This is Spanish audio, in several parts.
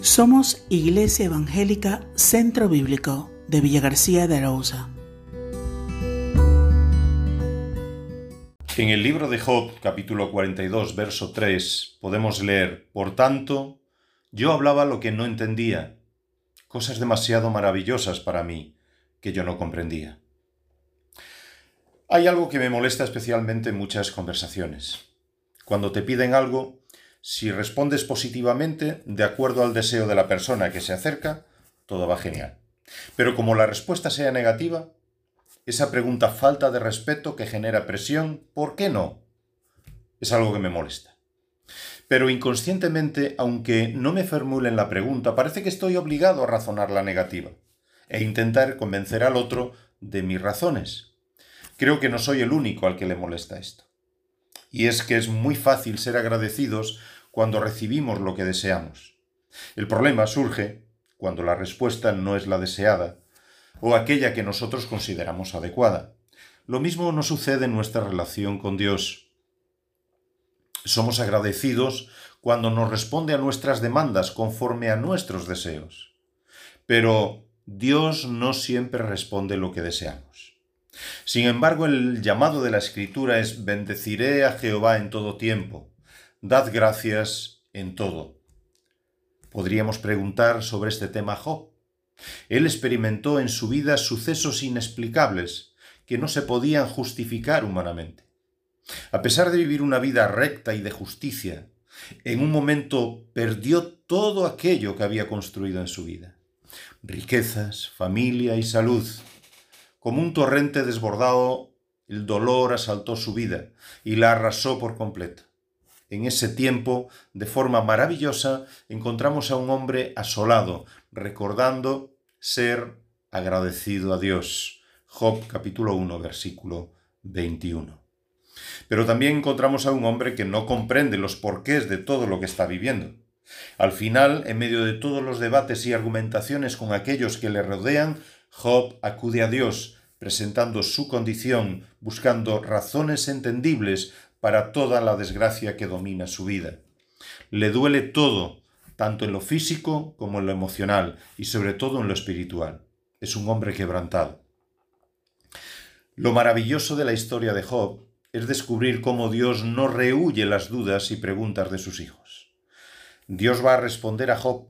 Somos Iglesia Evangélica Centro Bíblico de Villa García de Arauza. En el libro de Job, capítulo 42, verso 3, podemos leer, Por tanto, yo hablaba lo que no entendía, cosas demasiado maravillosas para mí, que yo no comprendía. Hay algo que me molesta especialmente en muchas conversaciones. Cuando te piden algo, si respondes positivamente, de acuerdo al deseo de la persona que se acerca, todo va genial. Pero como la respuesta sea negativa, esa pregunta falta de respeto que genera presión, ¿por qué no? Es algo que me molesta. Pero inconscientemente, aunque no me formulen la pregunta, parece que estoy obligado a razonar la negativa e intentar convencer al otro de mis razones. Creo que no soy el único al que le molesta esto. Y es que es muy fácil ser agradecidos cuando recibimos lo que deseamos. El problema surge cuando la respuesta no es la deseada o aquella que nosotros consideramos adecuada. Lo mismo nos sucede en nuestra relación con Dios. Somos agradecidos cuando nos responde a nuestras demandas conforme a nuestros deseos. Pero Dios no siempre responde lo que deseamos. Sin embargo, el llamado de la Escritura es bendeciré a Jehová en todo tiempo dad gracias en todo. Podríamos preguntar sobre este tema Job. Él experimentó en su vida sucesos inexplicables que no se podían justificar humanamente. A pesar de vivir una vida recta y de justicia, en un momento perdió todo aquello que había construido en su vida. Riquezas, familia y salud. Como un torrente desbordado, el dolor asaltó su vida y la arrasó por completo. En ese tiempo, de forma maravillosa, encontramos a un hombre asolado, recordando ser agradecido a Dios. Job capítulo 1, versículo 21. Pero también encontramos a un hombre que no comprende los porqués de todo lo que está viviendo. Al final, en medio de todos los debates y argumentaciones con aquellos que le rodean, Job acude a Dios, presentando su condición, buscando razones entendibles para toda la desgracia que domina su vida. Le duele todo, tanto en lo físico como en lo emocional y sobre todo en lo espiritual. Es un hombre quebrantado. Lo maravilloso de la historia de Job es descubrir cómo Dios no rehuye las dudas y preguntas de sus hijos. Dios va a responder a Job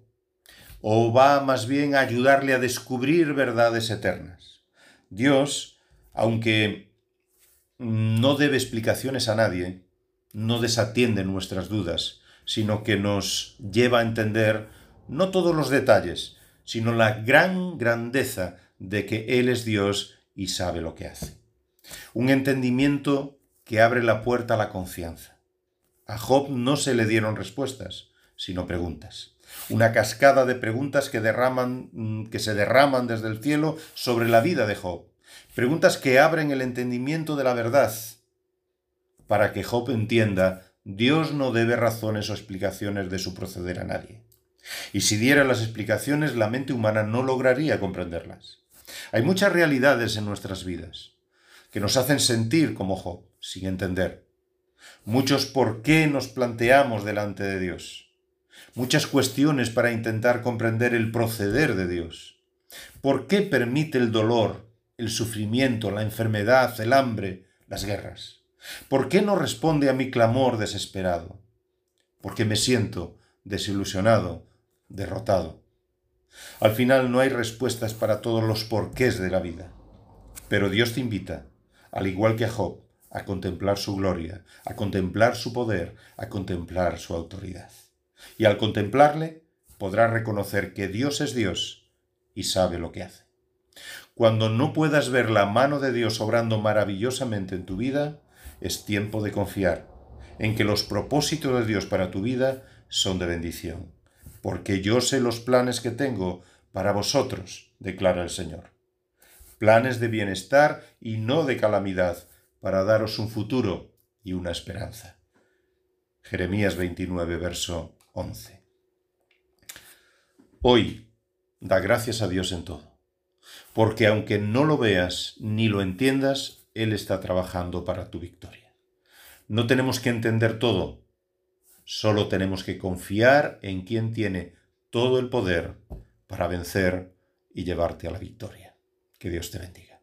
o va más bien a ayudarle a descubrir verdades eternas. Dios, aunque no debe explicaciones a nadie, no desatiende nuestras dudas, sino que nos lleva a entender no todos los detalles, sino la gran grandeza de que Él es Dios y sabe lo que hace. Un entendimiento que abre la puerta a la confianza. A Job no se le dieron respuestas, sino preguntas. Una cascada de preguntas que derraman mm, que se derraman desde el cielo sobre la vida de Job Preguntas que abren el entendimiento de la verdad. Para que Job entienda, Dios no debe razones o explicaciones de su proceder a nadie. Y si diera las explicaciones, la mente humana no lograría comprenderlas. Hay muchas realidades en nuestras vidas que nos hacen sentir como Job, sin entender. Muchos por qué nos planteamos delante de Dios. Muchas cuestiones para intentar comprender el proceder de Dios. ¿Por qué permite el dolor el sufrimiento, la enfermedad, el hambre, las guerras? ¿Por qué no responde a mi clamor desesperado? Porque me siento desilusionado, derrotado. Al final no hay respuestas para todos los porqués de la vida. Pero Dios te invita, al igual que a Job, a contemplar su gloria, a contemplar su poder, a contemplar su autoridad. Y al contemplarle podrás reconocer que Dios es Dios y sabe lo que hace. Cuando no puedas ver la mano de Dios obrando maravillosamente en tu vida, es tiempo de confiar en que los propósitos de Dios para tu vida son de bendición. Porque yo sé los planes que tengo para vosotros, declara el Señor. Planes de bienestar y no de calamidad, para daros un futuro y una esperanza. Jeremías 29, verso 11. Hoy, da gracias a Dios en todo porque aunque no lo veas ni lo entiendas, Él está trabajando para tu victoria. No tenemos que entender todo, solo tenemos que confiar en quien tiene todo el poder para vencer y llevarte a la victoria. Que Dios te bendiga.